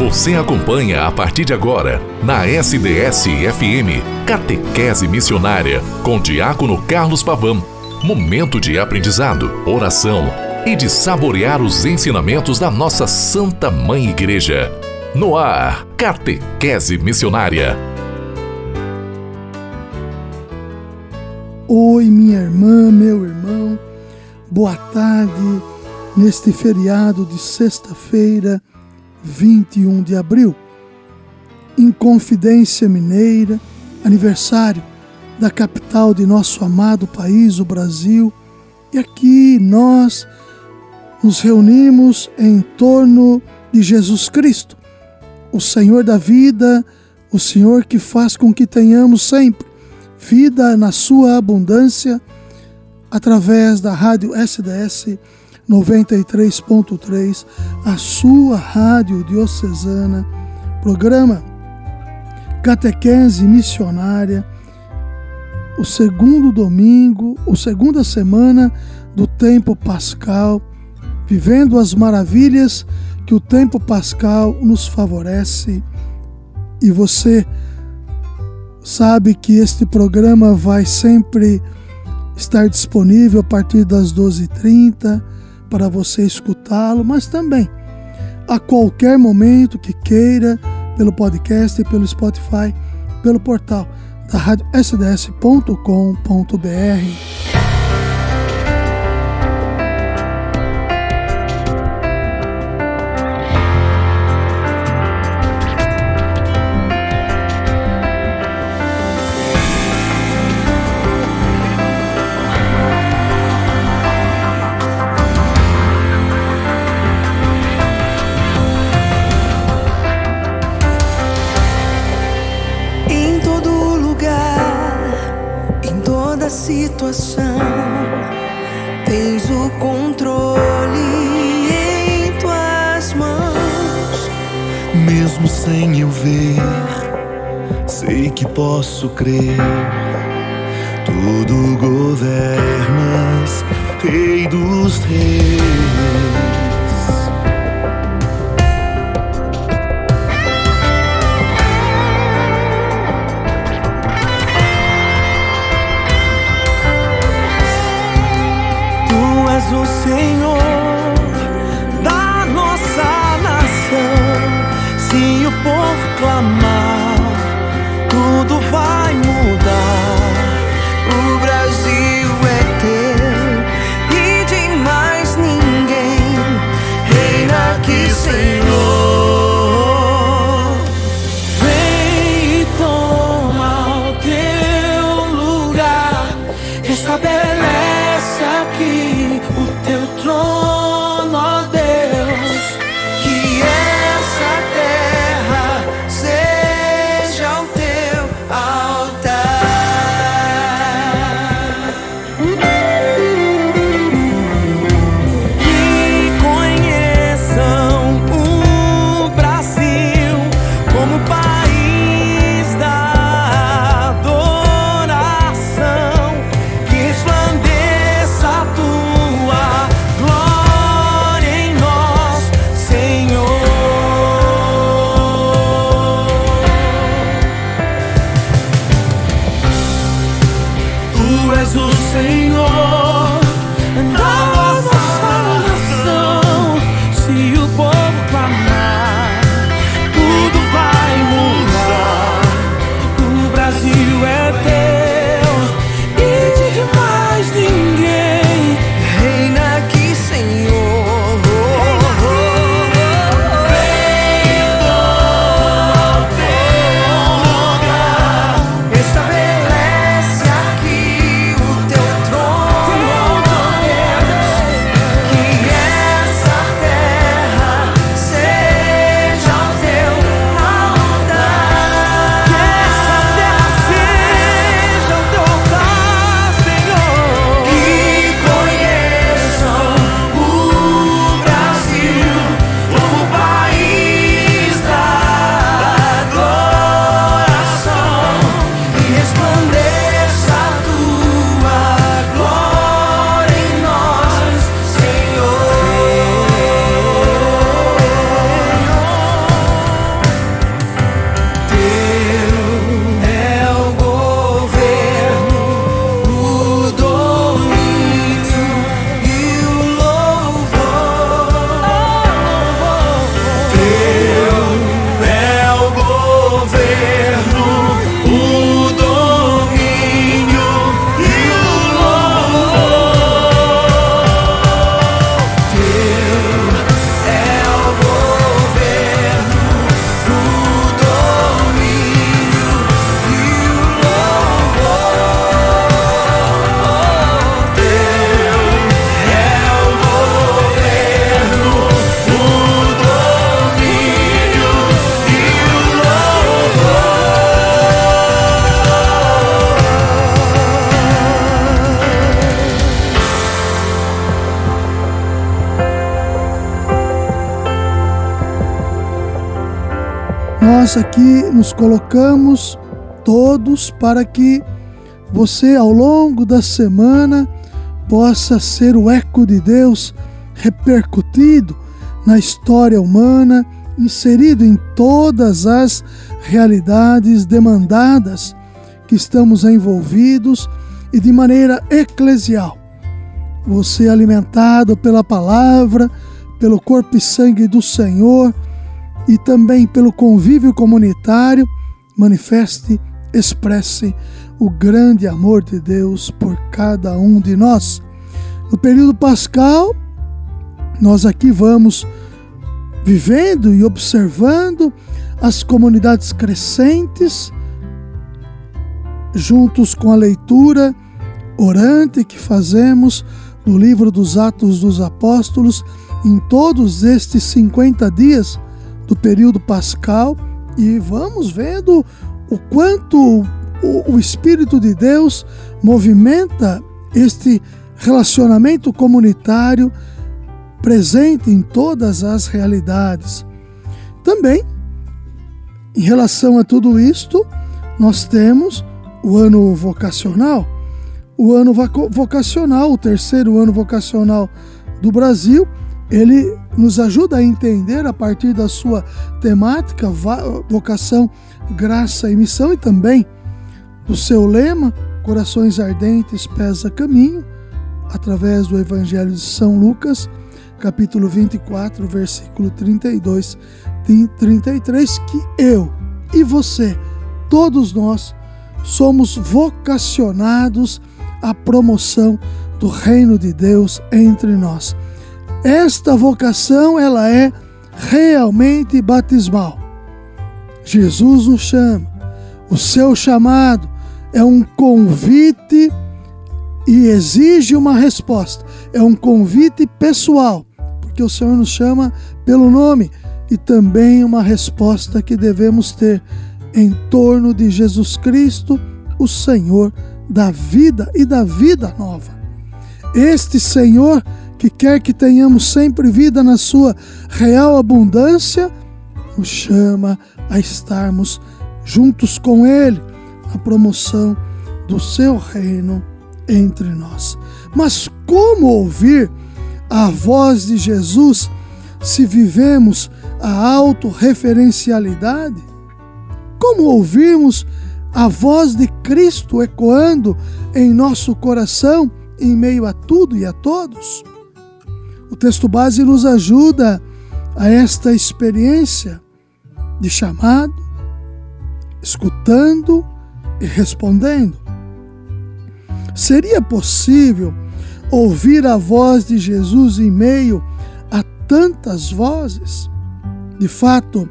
Você acompanha a partir de agora, na SDS-FM, Catequese Missionária, com Diácono Carlos Pavão. Momento de aprendizado, oração e de saborear os ensinamentos da nossa Santa Mãe Igreja. No ar, Catequese Missionária. Oi, minha irmã, meu irmão, boa tarde neste feriado de sexta-feira 21 de abril. Inconfidência Mineira, aniversário da capital de nosso amado país, o Brasil. E aqui nós nos reunimos em torno de Jesus Cristo, o Senhor da vida, o Senhor que faz com que tenhamos sempre vida na sua abundância, através da rádio SDS 93.3, a sua rádio diocesana, programa Catequese Missionária, o segundo domingo, o segunda semana do tempo pascal, vivendo as maravilhas que o tempo pascal nos favorece. E você sabe que este programa vai sempre estar disponível a partir das 12h30 para você escutá-lo, mas também a qualquer momento que queira, pelo podcast, pelo Spotify, pelo portal da rádio sds.com.br. Mesmo sem eu ver, sei que posso crer. Tudo governas, Rei dos Reis. tua mão. Nós aqui nos colocamos todos para que você, ao longo da semana, possa ser o eco de Deus repercutido na história humana, inserido em todas as realidades demandadas que estamos envolvidos e de maneira eclesial. Você alimentado pela palavra, pelo corpo e sangue do Senhor e também pelo convívio comunitário, manifeste, expresse o grande amor de Deus por cada um de nós. No período pascal, nós aqui vamos vivendo e observando as comunidades crescentes, juntos com a leitura orante que fazemos no livro dos Atos dos Apóstolos, em todos estes 50 dias do período pascal, e vamos vendo o quanto o, o Espírito de Deus movimenta este relacionamento comunitário presente em todas as realidades. Também, em relação a tudo isto, nós temos o ano vocacional. O ano vocacional, o terceiro ano vocacional do Brasil, ele nos ajuda a entender a partir da sua temática, vocação, graça e missão, e também do seu lema, Corações Ardentes, Pés a Caminho, através do Evangelho de São Lucas, capítulo 24, versículo 32 e 33, que eu e você, todos nós, somos vocacionados à promoção do reino de Deus entre nós. Esta vocação, ela é realmente batismal. Jesus nos chama. O seu chamado é um convite e exige uma resposta. É um convite pessoal, porque o Senhor nos chama pelo nome e também uma resposta que devemos ter em torno de Jesus Cristo, o Senhor da vida e da vida nova. Este Senhor que quer que tenhamos sempre vida na sua real abundância, nos chama a estarmos juntos com Ele na promoção do seu reino entre nós. Mas como ouvir a voz de Jesus se vivemos a autorreferencialidade? Como ouvirmos a voz de Cristo ecoando em nosso coração em meio a tudo e a todos? O texto base nos ajuda a esta experiência de chamado, escutando e respondendo. Seria possível ouvir a voz de Jesus em meio a tantas vozes? De fato,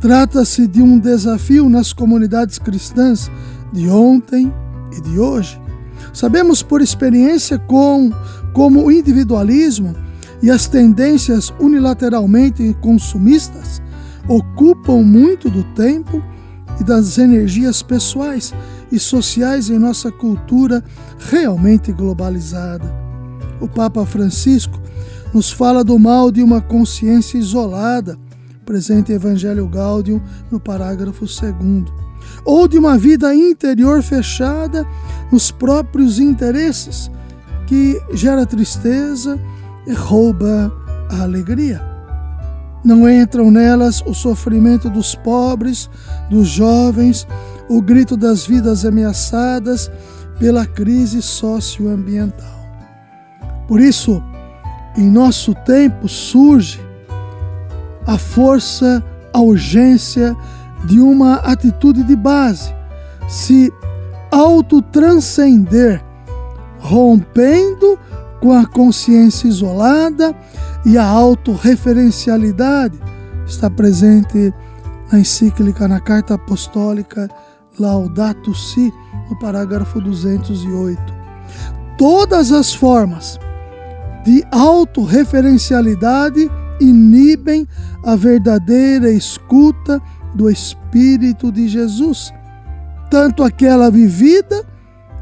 trata-se de um desafio nas comunidades cristãs de ontem e de hoje. Sabemos por experiência com, como o individualismo e as tendências unilateralmente consumistas ocupam muito do tempo e das energias pessoais e sociais em nossa cultura realmente globalizada. O Papa Francisco nos fala do mal de uma consciência isolada, presente em Evangelho Gaudium no parágrafo 2, ou de uma vida interior fechada nos próprios interesses, que gera tristeza rouba a alegria. Não entram nelas o sofrimento dos pobres, dos jovens, o grito das vidas ameaçadas pela crise socioambiental. Por isso, em nosso tempo surge a força, a urgência de uma atitude de base, se autotranscender, rompendo com a consciência isolada e a autorreferencialidade está presente na encíclica, na carta apostólica Laudato Si, no parágrafo 208. Todas as formas de autorreferencialidade inibem a verdadeira escuta do Espírito de Jesus, tanto aquela vivida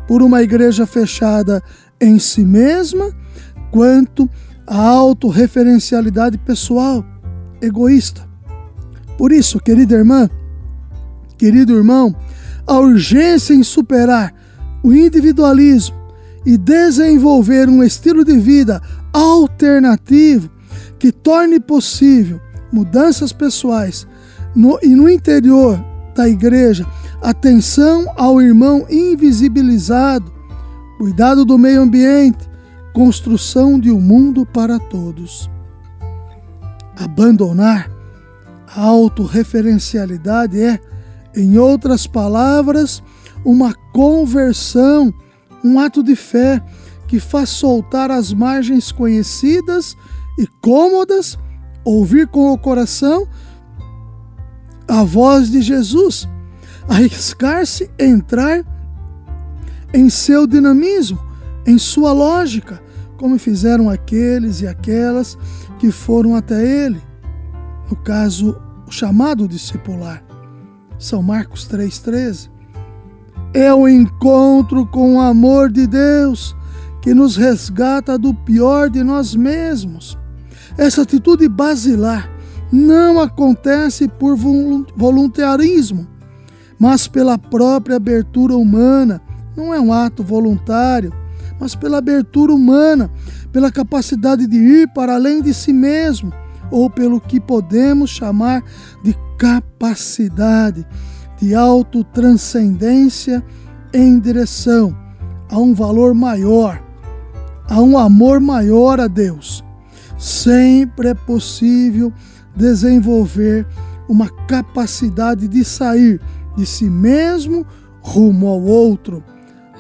por uma igreja fechada em si mesma, quanto a autorreferencialidade pessoal, egoísta. Por isso, querida irmã, Querido irmão, a urgência em superar o individualismo e desenvolver um estilo de vida alternativo que torne possível mudanças pessoais no, e no interior da igreja, atenção ao irmão invisibilizado, cuidado do meio ambiente, construção de um mundo para todos. Abandonar a autorreferencialidade é, em outras palavras, uma conversão, um ato de fé que faz soltar as margens conhecidas e cômodas, ouvir com o coração a voz de Jesus, arriscar-se entrar em seu dinamismo, em sua lógica, como fizeram aqueles e aquelas que foram até ele. No caso, o chamado discipular. São Marcos 3,13. É o encontro com o amor de Deus que nos resgata do pior de nós mesmos. Essa atitude basilar não acontece por voluntarismo, mas pela própria abertura humana. Não é um ato voluntário, mas pela abertura humana, pela capacidade de ir para além de si mesmo, ou pelo que podemos chamar de capacidade de autotranscendência em direção a um valor maior, a um amor maior a Deus. Sempre é possível desenvolver uma capacidade de sair de si mesmo rumo ao outro.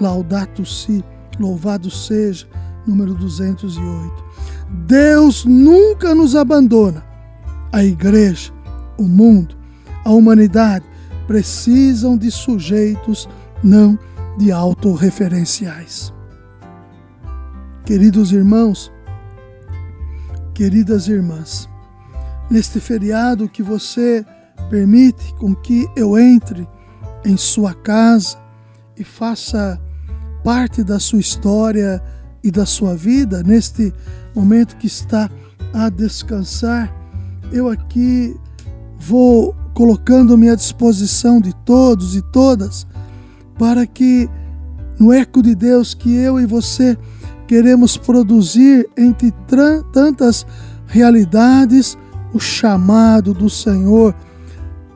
Laudato si, louvado seja, número 208. Deus nunca nos abandona. A igreja, o mundo, a humanidade precisam de sujeitos, não de autorreferenciais. Queridos irmãos, queridas irmãs, neste feriado que você permite com que eu entre em sua casa e faça parte da sua história e da sua vida, neste momento que está a descansar, eu aqui vou colocando-me à disposição de todos e todas para que no eco de Deus que eu e você queremos produzir entre tantas realidades o chamado do Senhor,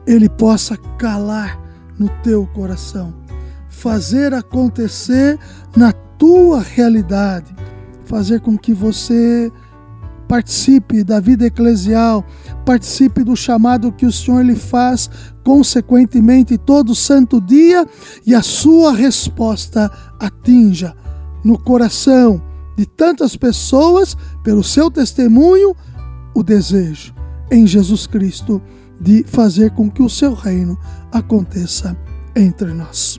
ele possa calar no teu coração, fazer acontecer na tua realidade, fazer com que você participe da vida eclesial, participe do chamado que o Senhor lhe faz consequentemente todo santo dia e a sua resposta atinja no coração de tantas pessoas, pelo seu testemunho, o desejo em Jesus Cristo de fazer com que o seu reino aconteça entre nós.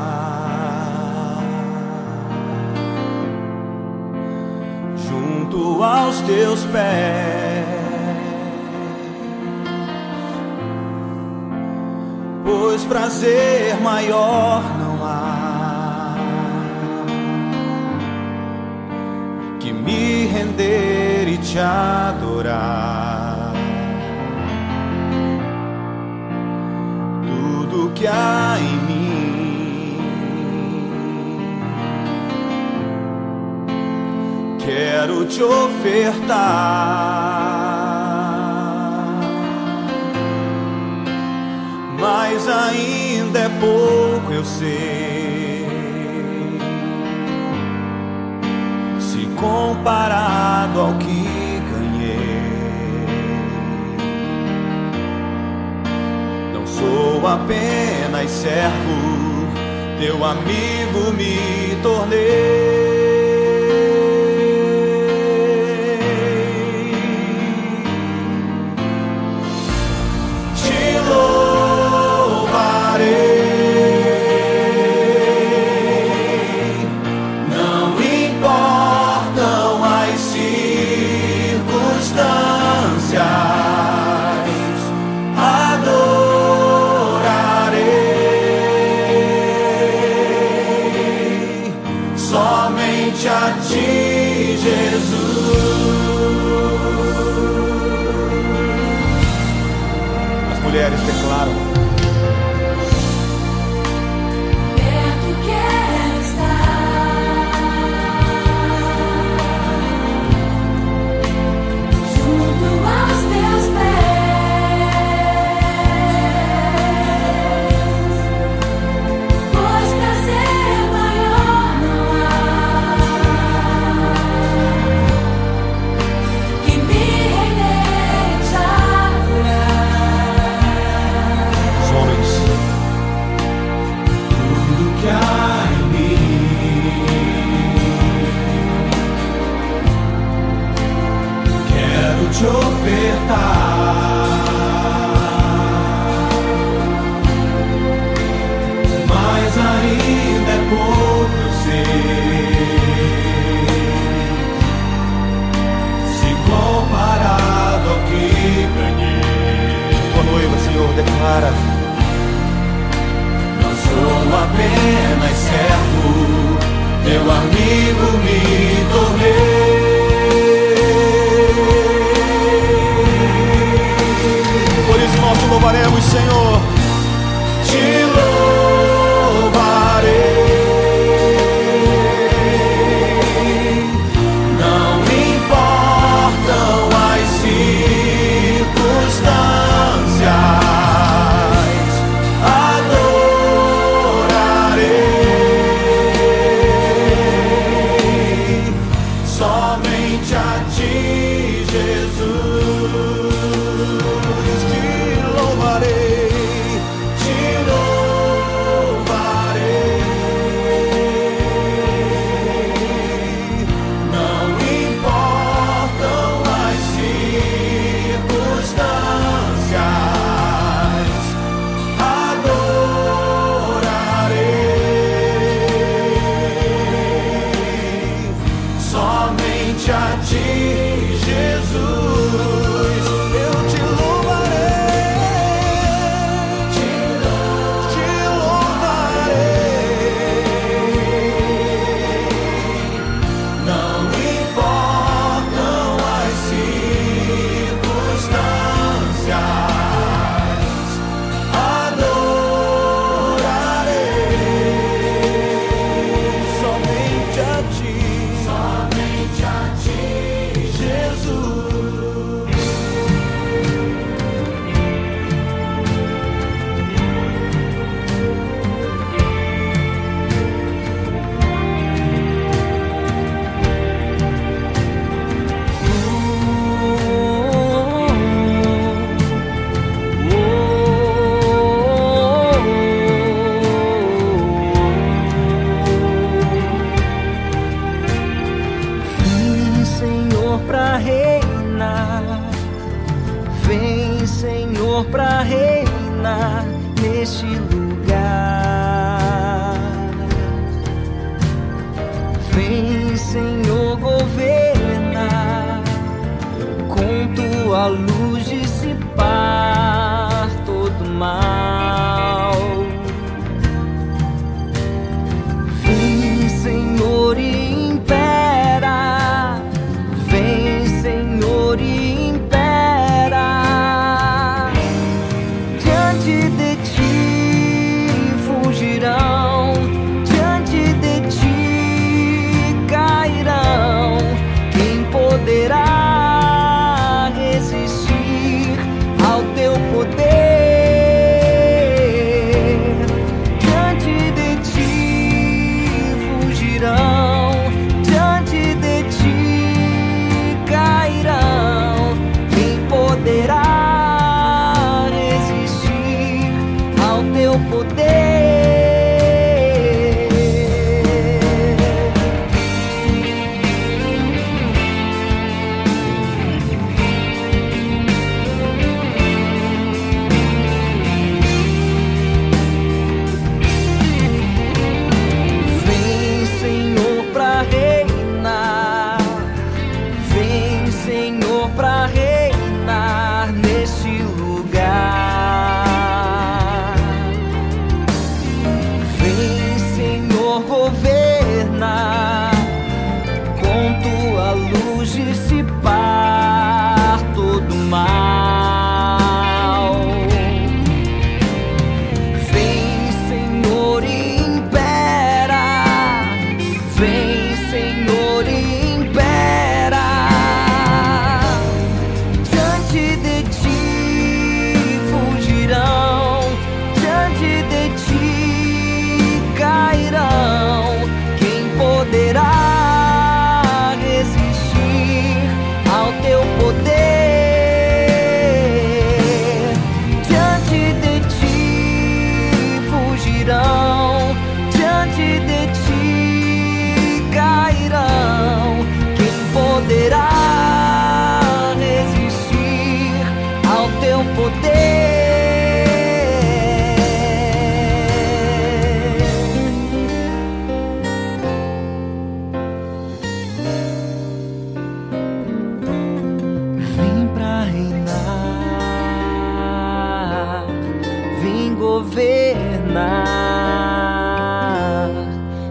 junto aos teus pés, pois prazer maior não há que me render e te adorar. que há em mim. Quero te ofertar mas ainda é pouco, eu sei. Se comparado ao que sou apenas servo, teu amigo me tornei. te ofertar. Mas ainda é pouco ser. Se comparado ao que ganhei. boa noiva, Senhor, declara. Não sou apenas servo, meu amigo me tornei. Senhor. de Jesus.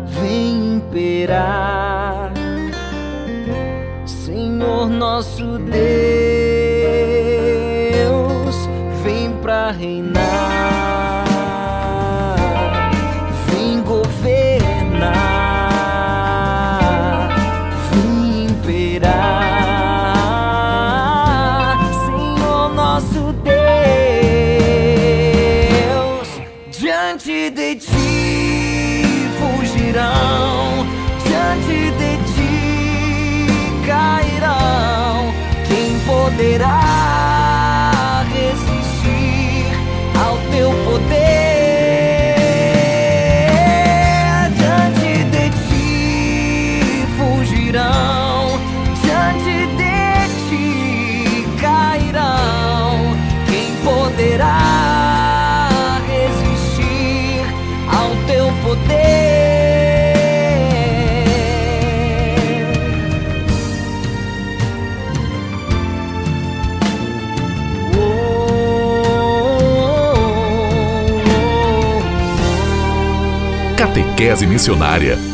vem imperar, Senhor nosso Deus. that I catequese missionária.